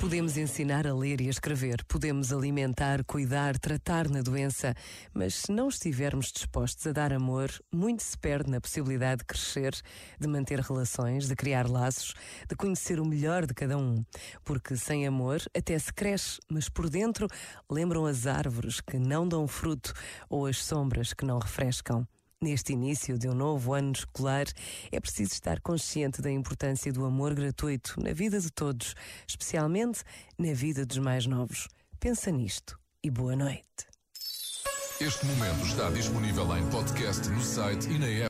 Podemos ensinar a ler e a escrever, podemos alimentar, cuidar, tratar na doença, mas se não estivermos dispostos a dar amor, muito se perde na possibilidade de crescer, de manter relações, de criar laços, de conhecer o melhor de cada um. Porque sem amor até se cresce, mas por dentro lembram as árvores que não dão fruto ou as sombras que não refrescam. Neste início de um novo ano escolar, é preciso estar consciente da importância do amor gratuito na vida de todos, especialmente na vida dos mais novos. Pensa nisto e boa noite. Este momento está disponível em podcast no site e na app.